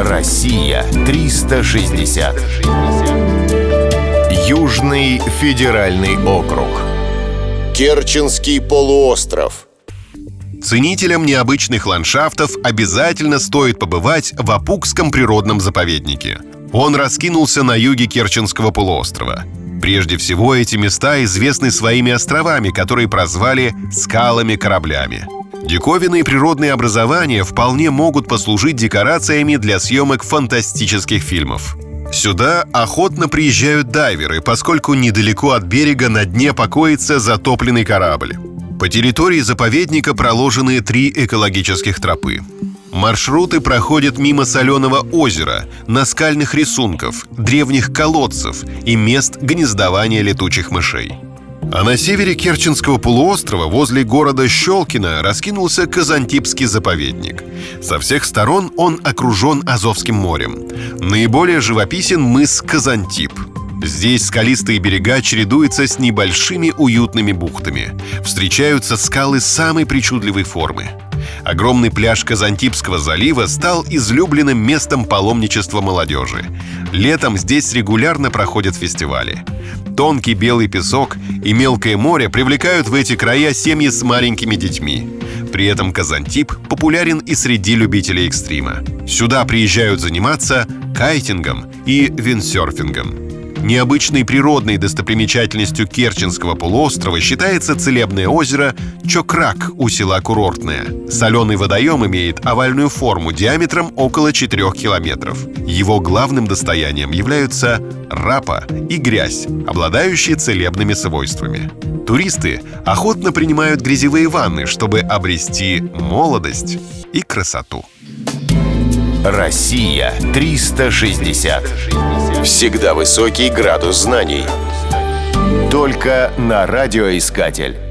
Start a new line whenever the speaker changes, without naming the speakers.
Россия 360. Южный федеральный округ. Керченский полуостров.
Ценителям необычных ландшафтов обязательно стоит побывать в Апукском природном заповеднике. Он раскинулся на юге Керченского полуострова. Прежде всего, эти места известны своими островами, которые прозвали «скалами-кораблями». Диковинные природные образования вполне могут послужить декорациями для съемок фантастических фильмов. Сюда охотно приезжают дайверы, поскольку недалеко от берега на дне покоится затопленный корабль. По территории заповедника проложены три экологических тропы. Маршруты проходят мимо соленого озера, наскальных рисунков, древних колодцев и мест гнездования летучих мышей. А на севере Керченского полуострова, возле города Щелкино, раскинулся Казантипский заповедник. Со всех сторон он окружен Азовским морем. Наиболее живописен мыс Казантип. Здесь скалистые берега чередуются с небольшими уютными бухтами. Встречаются скалы самой причудливой формы. Огромный пляж Казантипского залива стал излюбленным местом паломничества молодежи. Летом здесь регулярно проходят фестивали. Тонкий белый песок и мелкое море привлекают в эти края семьи с маленькими детьми. При этом Казантип популярен и среди любителей экстрима. Сюда приезжают заниматься кайтингом и виндсерфингом. Необычной природной достопримечательностью Керченского полуострова считается целебное озеро Чокрак у села Курортное. Соленый водоем имеет овальную форму диаметром около 4 километров. Его главным достоянием являются рапа и грязь, обладающие целебными свойствами. Туристы охотно принимают грязевые ванны, чтобы обрести молодость и красоту.
Россия 360. Всегда высокий градус знаний. Только на радиоискатель.